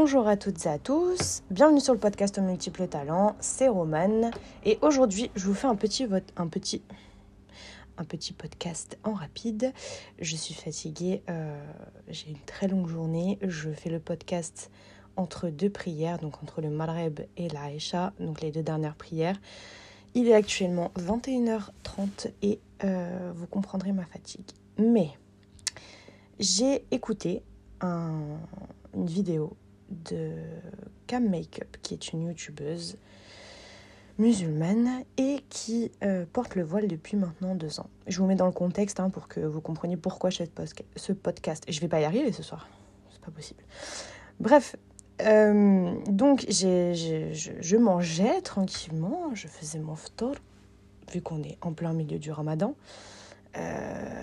Bonjour à toutes et à tous, bienvenue sur le podcast aux multiples talents, c'est Romane et aujourd'hui je vous fais un petit, un petit, un petit podcast en rapide. Je suis fatiguée, euh, j'ai une très longue journée, je fais le podcast entre deux prières, donc entre le Maghreb et la Aïcha, donc les deux dernières prières. Il est actuellement 21h30 et euh, vous comprendrez ma fatigue. Mais j'ai écouté une vidéo de Cam Makeup, qui est une youtubeuse musulmane et qui euh, porte le voile depuis maintenant deux ans. Je vous mets dans le contexte hein, pour que vous compreniez pourquoi je ce podcast. Je vais pas y arriver ce soir, c'est pas possible. Bref, euh, donc je, je, mangeais tranquillement, je faisais mon ftor, vu qu'on est en plein milieu du ramadan. Euh,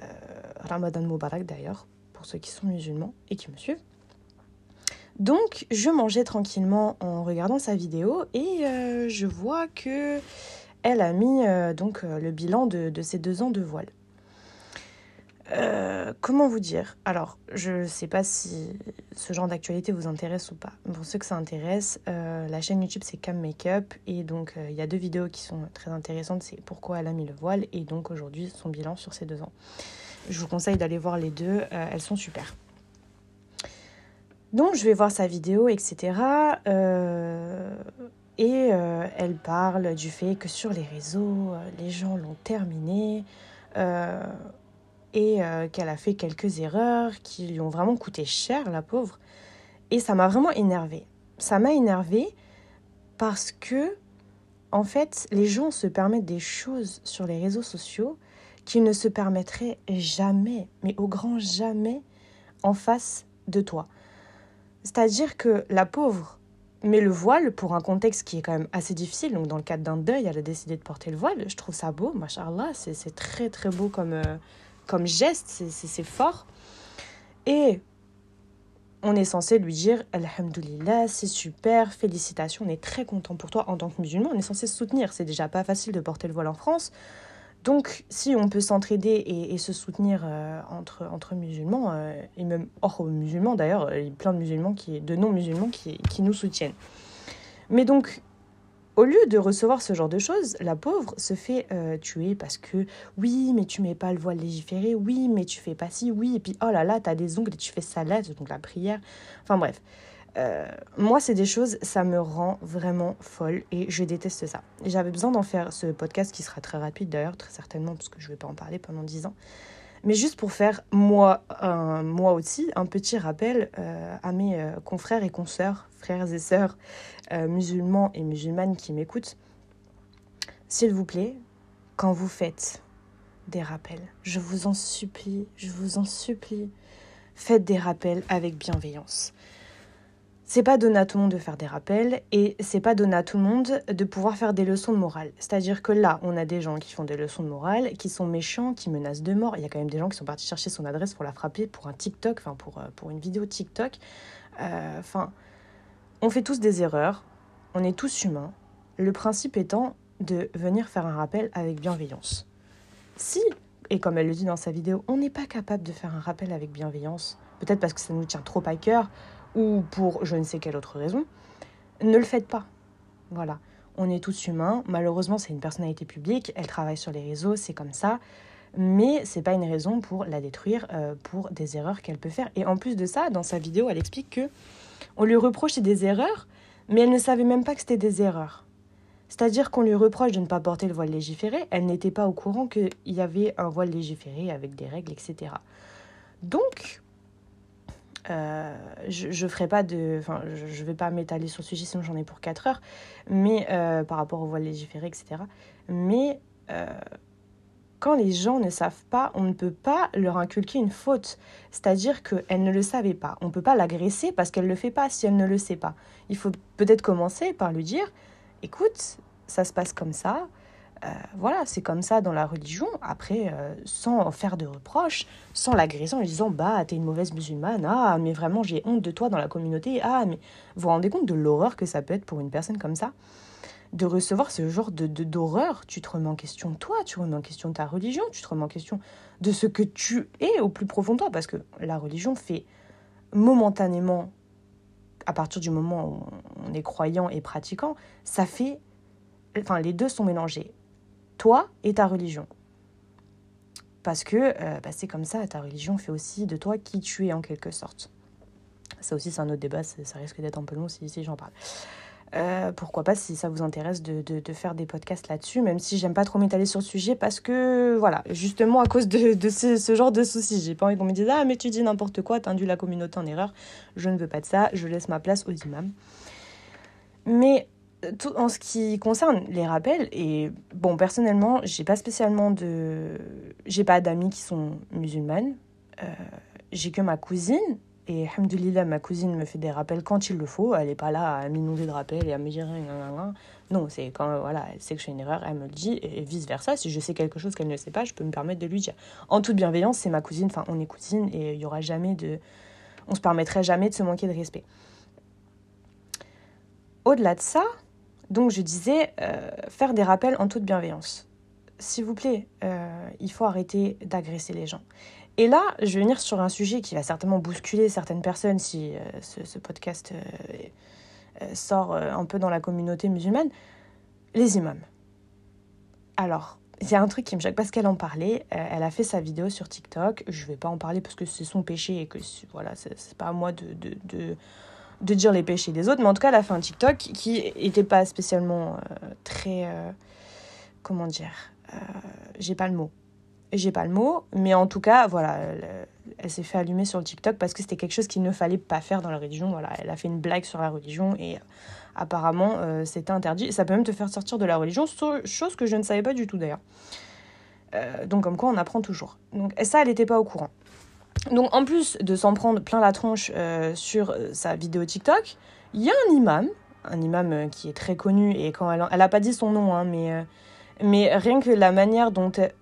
ramadan Mubarak d'ailleurs, pour ceux qui sont musulmans et qui me suivent. Donc, je mangeais tranquillement en regardant sa vidéo et euh, je vois que elle a mis euh, donc euh, le bilan de, de, ses deux ans de voile. comment vous dire? Alors, je ne sais pas si ce genre d'actualité vous intéresse ou pas. Pour ceux que ça intéresse, la chaîne YouTube c'est Cam Makeup et donc il y a deux vidéos qui sont très intéressantes. C'est pourquoi elle a mis le voile et donc aujourd'hui son bilan sur ses deux ans. Je vous conseille d'aller voir les deux, elles sont super. Donc je vais voir sa vidéo, etc. Euh, et euh, elle parle du fait que sur les réseaux, euh, les gens l'ont terminé et qu'elle a fait quelques erreurs qui lui ont vraiment coûté cher, la pauvre. Et ça m'a vraiment énervée. Ça m'a énervée parce que, en fait, les gens se permettent des choses sur les réseaux sociaux qu'ils ne se permettraient jamais, mais au grand jamais, en face de toi. C'est-à-dire que la pauvre met le voile pour un contexte qui est quand même assez difficile. Donc, dans le cadre d'un deuil, elle a décidé de porter le voile. Je trouve ça beau, machallah. C'est très, très beau comme, euh, comme geste. C'est fort. Et on est censé lui dire Alhamdulillah, c'est super, félicitations, on est très content pour toi en tant que musulman. On est censé se soutenir. C'est déjà pas facile de porter le voile en France. Donc, si on peut s'entraider et, se soutenir euh, entre, entre musulmans, euh, et même hors musulmans d'ailleurs, il y a plein de musulmans, qui, de non-musulmans qui, qui, nous soutiennent. Mais donc, au lieu de recevoir ce genre de choses, la pauvre se fait euh, tuer parce que oui, mais tu mets pas le voile légiféré, oui, mais tu fais pas ci, oui, et puis oh là là, tu as des ongles et tu fais salat, donc la prière. Enfin bref. Euh, moi, c'est des choses, ça me rend vraiment folle et je déteste ça. J'avais besoin d'en faire ce podcast qui sera très rapide d'ailleurs, très certainement, parce que je ne vais pas en parler pendant 10 ans. Mais juste pour faire, moi, moi aussi, un petit rappel euh, à mes euh, confrères et consoeurs, frères et sœurs musulmans et musulmanes qui m'écoutent. S'il vous plaît, quand vous faites des rappels, je vous en supplie, je vous en supplie, faites des rappels avec bienveillance c'est pas donné à tout le monde de faire des rappels et c'est pas donné à tout le monde de pouvoir faire des leçons de morale. C'est-à-dire que là, on a des gens qui font des leçons de morale, qui sont méchants, qui menacent de mort. Il y a quand même des gens qui sont partis chercher son adresse pour la frapper pour un TikTok, enfin pour, euh, pour une vidéo TikTok. Euh, enfin, on fait tous des erreurs, on est tous humains. Le principe étant de venir faire un rappel avec bienveillance. Si, et comme elle le dit dans sa vidéo, on n'est pas capable de faire un rappel avec bienveillance, peut-être parce que ça nous tient trop à cœur, ou pour je ne sais quelle autre raison, ne le faites pas. Voilà. On est tous humains. Malheureusement, c'est une personnalité publique. Elle travaille sur les réseaux, c'est comme ça. Mais c'est pas une raison pour la détruire euh, pour des erreurs qu'elle peut faire. Et en plus de ça, dans sa vidéo, elle explique que on lui reprochait des erreurs, mais elle ne savait même pas que c'était des erreurs. C'est-à-dire qu'on lui reproche de ne pas porter le voile légiféré. Elle n'était pas au courant qu'il y avait un voile légiféré avec des règles, etc. Donc, euh, je ne ferai pas de. Enfin, je vais pas m'étaler sur le sujet, sinon j'en ai pour 4 heures, mais euh, par rapport au voile légiféré, etc. Mais euh, quand les gens ne savent pas, on ne peut pas leur inculquer une faute. C'est-à-dire qu'elle ne le savait pas. On ne peut pas l'agresser parce qu'elle ne le fait pas si elle ne le sait pas. Il faut peut-être commencer par lui dire écoute, ça se passe comme ça. Euh, voilà, c'est comme ça dans la religion. Après, euh, sans faire de reproches, sans l'agression, en disant Bah, t'es une mauvaise musulmane, ah, mais vraiment, j'ai honte de toi dans la communauté, ah, mais vous vous rendez compte de l'horreur que ça peut être pour une personne comme ça? De recevoir ce genre de d'horreur, tu te remets en question toi, tu remets en question ta religion, tu te remets en question de ce que tu es au plus profond de toi, parce que la religion fait momentanément à partir du moment où on est croyant et pratiquant, ça fait... Enfin, les deux sont mélangés. Toi et ta religion. Parce que euh, bah, c'est comme ça, ta religion fait aussi de toi qui tu es en quelque sorte. Ça aussi, c'est un autre débat, ça risque d'être un peu long si, j'en parle. Euh, pourquoi pas si ça vous intéresse de, de, faire des podcasts là-dessus, même si j'aime pas trop m'étaler sur le sujet parce que, voilà, justement à cause de, de ce, ce, genre de soucis, j'ai pas envie qu'on me dise Ah, mais tu dis n'importe quoi, t'as induit la communauté en erreur. Je ne veux pas de ça, je laisse ma place aux imams. Mais en ce qui concerne les rappels, et bon, personnellement, j'ai pas spécialement de. J'ai pas d'amis qui sont musulmanes. Euh, j'ai que ma cousine et Alhamdoulilah, ma cousine me fait des rappels quand il le faut. Elle n'est pas là à m'inonder de rappels et à me dire non, c'est quand voilà, elle sait que je fais une erreur, elle me le dit et vice versa. Si je sais quelque chose qu'elle ne sait pas, je peux me permettre de lui dire. En toute bienveillance, c'est ma cousine. Enfin, on est cousine et il y aura jamais de, on se permettrait jamais de se manquer de respect. Au-delà de ça, donc je disais euh, faire des rappels en toute bienveillance. S'il vous plaît, euh, il faut arrêter d'agresser les gens. Et là, je vais venir sur un sujet qui va certainement bousculer certaines personnes si euh, ce, podcast sort un peu dans la communauté musulmane. Les imams. Alors, il y a un truc qui me choque parce qu'elle en parlait. elle a fait sa vidéo sur TikTok. Je ne vais pas en parler parce que c'est son péché et que voilà, c'est pas à moi de, de, de, dire les péchés des autres. Mais en tout cas, elle a fait un TikTok qui n'était pas spécialement très. comment dire J'ai pas le mot j'ai pas le mot, mais en tout cas, voilà, elle, s'est fait allumer sur le TikTok parce que c'était quelque chose qu'il ne fallait pas faire dans la religion. Voilà, elle a fait une blague sur la religion et apparemment euh, c'était interdit. Ça peut même te faire sortir de la religion, chose que je ne savais pas du tout d'ailleurs. Euh, donc comme quoi on apprend toujours. Donc ça, elle n'était pas au courant. Donc en plus de s'en prendre plein la tronche euh, sur sa vidéo TikTok, il y a un imam, un imam qui est très connu et quand elle, elle a pas dit son nom, hein, mais mais rien que la manière dont elle,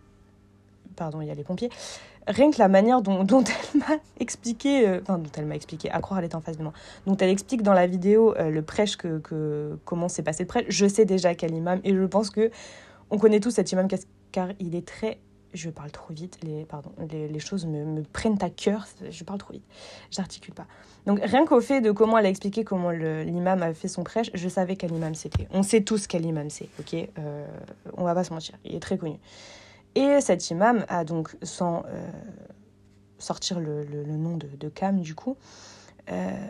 pardon, il y a les pompiers. Rien que la manière dont, dont elle m'a expliqué, euh, enfin, dont elle m'a expliqué, à croire elle est en face de moi, dont elle explique dans la vidéo euh, le prêche, que, que comment s'est passé le prêche, je sais déjà quel imam, et je pense que on connaît tous cet imam car il est très je parle trop vite, les, pardon, les, choses me, prennent à cœur, je parle trop vite, j'articule pas. Donc rien qu'au fait de comment elle a expliqué comment l'imam a fait son prêche, je savais quel imam c'était. On sait tous quel imam c'est, ok euh, On va pas se mentir, il est très connu. Et cet imam a donc, sans euh, sortir le, nom de, de, Cam du coup, euh,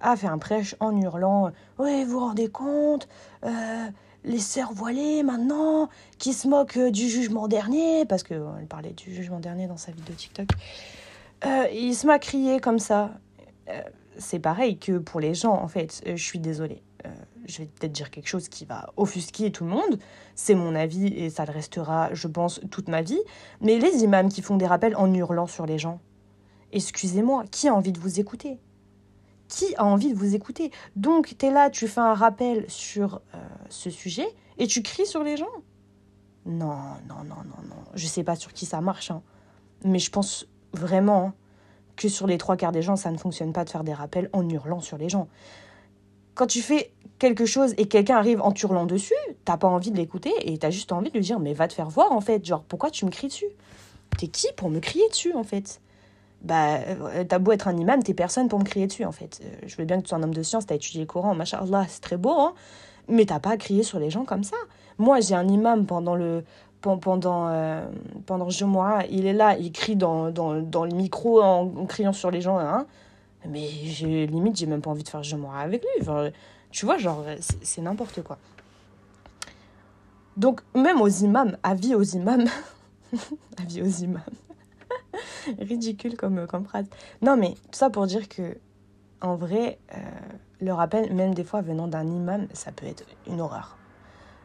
a fait un prêche en hurlant Oui, vous vous rendez compte euh, Les sœurs voilées maintenant, qui se moquent du jugement dernier, parce qu'elle parlait du jugement dernier dans sa vidéo TikTok. il se m'a crié comme ça. C'est pareil que pour les gens, en fait. Je suis désolée je vais peut-être dire quelque chose qui va offusquer tout le monde, c'est mon avis et ça le restera, je pense, toute ma vie, mais les imams qui font des rappels en hurlant sur les gens, excusez-moi, qui a envie de vous écouter? Qui a envie de vous écouter. Donc, tu es là, tu fais un rappel sur euh, ce sujet et tu cries sur les gens. Non, non, non, non, non. Je sais pas sur qui ça marche, hein. mais je pense vraiment que sur les trois quarts des gens, ça ne fonctionne pas de faire des rappels en hurlant sur les gens. Quand tu fais quelque chose et quelqu'un arrive en hurlant dessus, t'as pas envie de l'écouter et t'as juste envie de lui dire mais va te faire voir en fait, genre pourquoi tu me cries dessus? T'es qui pour me crier dessus en fait? Bah euh, t'as beau être un imam, t'es personne pour me crier dessus en fait. Euh, je veux bien que tu sois un homme de science, t'as étudié le Coran, machallah, c'est très beau, hein mais t'as pas à crier sur les gens comme ça. Moi j'ai un imam pendant le pendant euh, pendant Jumu'ah, il est là, il crie dans, dans, dans le micro en, criant sur les gens, hein mais limite, j'ai même pas envie de faire je avec lui. tu vois, genre, c'est, n'importe quoi. Donc, même aux imams, avis aux imams. avis aux imams. Ridicule comme, comme phrase. Non, mais tout ça pour dire que, en vrai, euh, le rappel, même des fois venant d'un imam, ça peut être une horreur.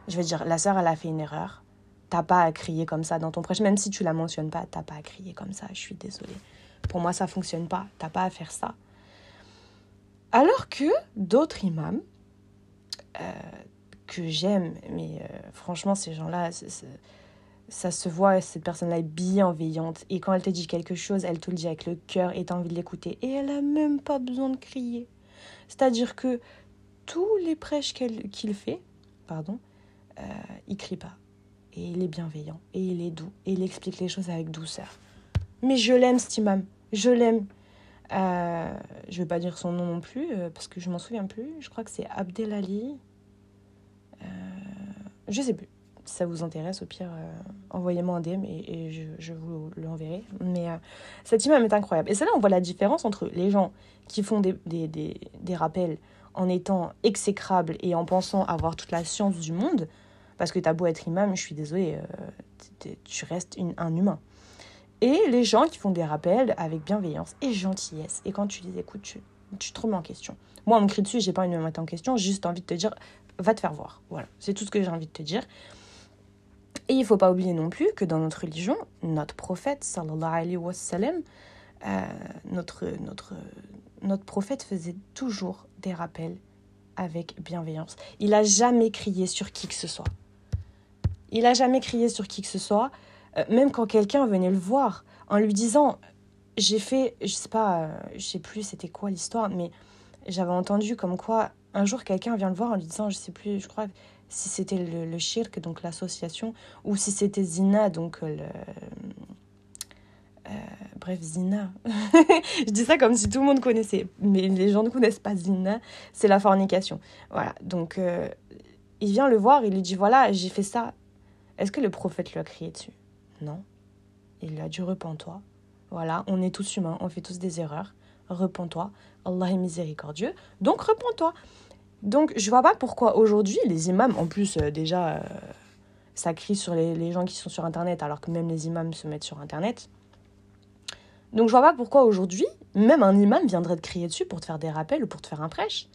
Je veux dire, la sœur, elle a fait une erreur. T'as pas à crier comme ça dans ton prêche. Même si tu la mentionnes pas, t'as pas à crier comme ça. Je suis désolée. Pour moi, ça fonctionne pas. T'as pas à faire ça. Alors que d'autres imams, euh, que j'aime, mais euh, franchement, ces gens-là, ça se voit, cette personne-là est bienveillante. Et quand elle te dit quelque chose, elle te le dit avec le cœur et tu as envie de l'écouter. Et elle n'a même pas besoin de crier. C'est-à-dire que tous les prêches qu'il fait, pardon, euh, il crie pas. Et il est bienveillant, et il est doux, et il explique les choses avec douceur. Mais je l'aime, cet imam. Je l'aime. Euh, je vais pas dire son nom non plus euh, parce que je m'en souviens plus. Je crois que c'est Abdelali. Euh, je sais plus. Si ça vous intéresse, au pire, euh, envoyez-moi un DM et, je, je, vous l'enverrai. Mais euh, cet imam est incroyable. Et c'est là on voit la différence entre les gens qui font des, des, des, rappels en étant exécrables et en pensant avoir toute la science du monde. Parce que t'as beau être imam, je suis désolée, tu restes un humain et les gens qui font des rappels avec bienveillance et gentillesse. Et quand tu les écoutes, tu, tu te remets en question. Moi, on me crie dessus, j'ai pas envie de me mettre en question, juste envie de te dire, va te faire voir. Voilà, c'est tout ce que j'ai envie de te dire. Et il faut pas oublier non plus que dans notre religion, notre prophète, sallallahu alayhi wa sallam, euh, notre, notre, notre prophète faisait toujours des rappels avec bienveillance. Il a jamais crié sur qui que ce soit. Il a jamais crié sur qui que ce soit. Euh, même quand quelqu'un venait le voir, en lui disant, j'ai fait, je sais pas, euh, je sais plus c'était quoi l'histoire, mais j'avais entendu comme quoi un jour quelqu'un vient le voir en lui disant, je sais plus, je crois si c'était le, le shirk, donc l'association, ou si c'était Zina, donc le... Euh, bref, Zina. je dis ça comme si tout le monde connaissait, mais les gens ne connaissent pas Zina, c'est la fornication. Voilà, donc euh, il vient le voir, il lui dit, voilà, j'ai fait ça. Est-ce que le prophète lui a crié dessus? Non. Il lui a dit repens-toi. Voilà, on est tous humains, on fait tous des erreurs. Repens-toi. Allah est miséricordieux. Donc repens-toi. Donc je vois pas pourquoi aujourd'hui les imams, en plus euh, déjà, euh, ça crie sur les, les, gens qui sont sur Internet, alors que même les imams se mettent sur Internet. Donc je vois pas pourquoi aujourd'hui, même un imam viendrait te crier dessus pour te faire des rappels ou pour te faire un prêche.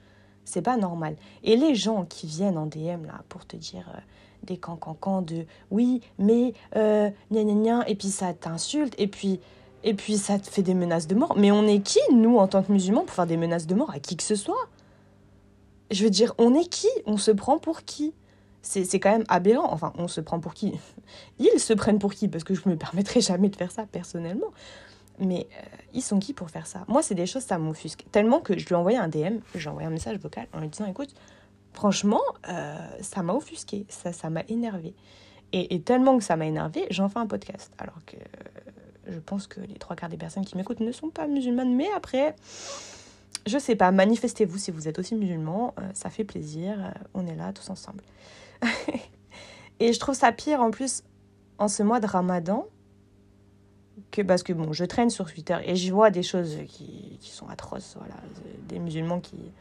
C'est pas normal. Et les gens qui viennent en DM là pour te dire euh, des cancans de oui, mais euh, gna gna, et puis ça t'insulte, et puis, et puis ça te fait des menaces de mort. Mais on est qui, nous, en tant que musulmans, pour faire des menaces de mort à qui que ce soit? Je veux dire, on est qui? On se prend pour qui? C'est quand même aberrant. Enfin, on se prend pour qui? Ils se prennent pour qui? Parce que je me permettrai jamais de faire ça personnellement. Mais euh, ils sont qui pour faire ça? Moi, c'est des choses, ça m'offusque. Tellement que je lui ai envoyé un DM, j'ai envoyé un message vocal en lui disant écoute, franchement, euh, ça m'a offusqué, ça, ça m'a énervé. Et, et, tellement que ça m'a énervé, j'en fais un podcast. Alors que euh, je pense que les trois quarts des personnes qui m'écoutent ne sont pas musulmanes, mais après, je sais pas, manifestez-vous si vous êtes aussi musulman, euh, ça fait plaisir, euh, on est là tous ensemble. et je trouve ça pire en plus en ce mois de ramadan, que parce que bon, je traîne sur Twitter et je vois des choses qui, qui sont atroces, voilà, des musulmans qui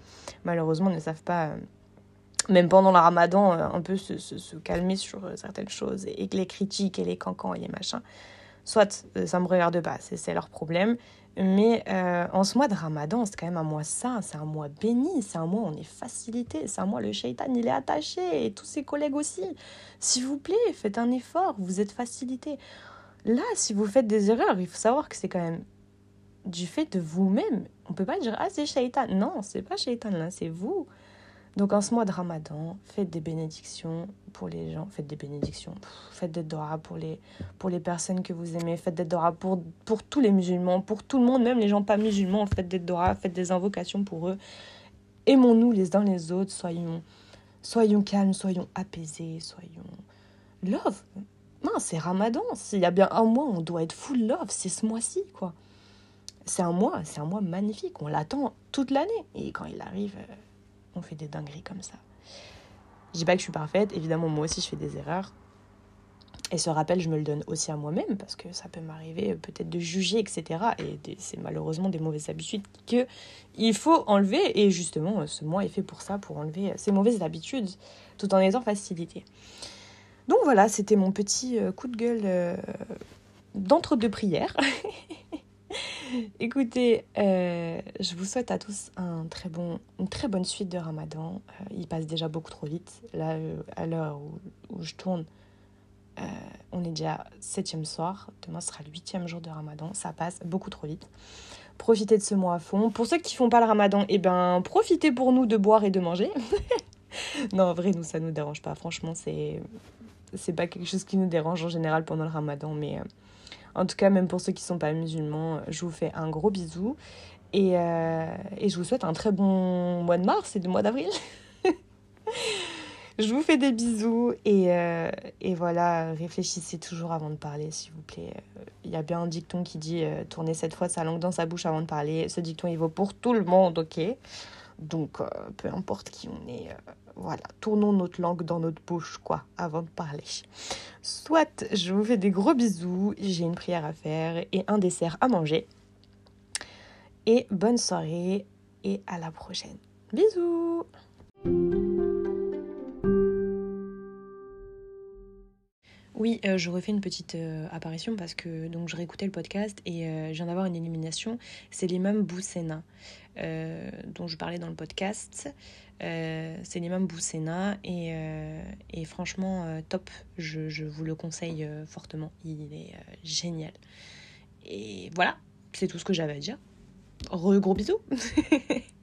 malheureusement ne savent pas même pendant le ramadan, euh, un peu se, se, calmer sur euh, certaines choses et que les critiques et les cancans et les machins. Soit euh, ça me regarde pas, c'est leur problème. Mais euh, en ce mois de ramadan, c'est quand même un mois saint, c'est un mois béni, c'est un mois où on est facilité, c'est un mois où le shaitan il est attaché et tous ses collègues aussi. S'il vous plaît, faites un effort, vous êtes facilité. Là, si vous faites des erreurs, il faut savoir que c'est quand même du fait de vous-même. On peut pas dire ah c'est shaitan. Non, c'est pas shaitan là, c'est vous. Donc en ce mois de Ramadan, faites des bénédictions pour les gens, faites des bénédictions, faites des doigts pour les, pour les personnes que vous aimez, faites des doigts pour, pour tous les musulmans, pour tout le monde, même les gens pas musulmans, faites des doigts, faites des invocations pour eux. Aimons-nous les uns les autres, soyons, soyons calmes, soyons apaisés, soyons love. Non, c'est Ramadan, s'il y a bien un mois, on doit être full love, c'est ce mois-ci, quoi. C'est un mois, c'est un mois magnifique, on l'attend toute l'année. Et quand il arrive... Euh, on fait des dingueries comme ça. Je dis pas que je suis parfaite, évidemment moi aussi je fais des erreurs. Et ce rappel, je me le donne aussi à moi-même parce que ça peut m'arriver peut-être de juger, etc. Et c'est malheureusement des mauvaises habitudes que il faut enlever. Et justement, ce mois est fait pour ça, pour enlever ces mauvaises habitudes, tout en étant facilité. Donc voilà, c'était mon petit euh, coup de gueule euh, d'entre-deux prières. Écoutez, euh, je vous souhaite à tous une très bonne suite de Ramadan. Euh, il passe déjà beaucoup trop vite. Là, euh, à l'heure où, je tourne, on est déjà septième soir. Demain sera le huitième jour de Ramadan. Ça passe beaucoup trop vite. Profitez de ce mois à fond. Pour ceux qui font pas le Ramadan, eh ben, profitez pour nous de boire et de manger. non, en vrai, nous, ça nous dérange pas. Franchement, c'est c'est pas quelque chose qui nous dérange en général pendant le Ramadan, mais en tout cas, même pour ceux qui ne sont pas musulmans, je vous fais un gros bisou. Et, euh, et je vous souhaite un très bon mois de mars et de mois d'avril. Je vous fais des bisous et, euh, et voilà, réfléchissez toujours avant de parler, s'il vous plaît. Il y a bien un dicton qui dit euh, tournez cette fois sa langue dans sa bouche avant de parler. Ce dicton, il vaut pour tout le monde, ok? Donc, peu importe qui on est, voilà, tournons notre langue dans notre bouche, quoi, avant de parler. Soit je vous fais des gros bisous, j'ai une prière à faire et un dessert à manger. Et bonne soirée et à la prochaine. Bisous Oui, euh, je refais une petite euh, apparition parce que donc je réécoutais le podcast et euh, je viens d'avoir une élimination. C'est l'imam Boussena dont je parlais dans le podcast. c'est l'imam Boussena et, franchement top. Je, je, vous le conseille fortement. Il est génial. Et voilà, c'est tout ce que j'avais à dire. Re gros bisous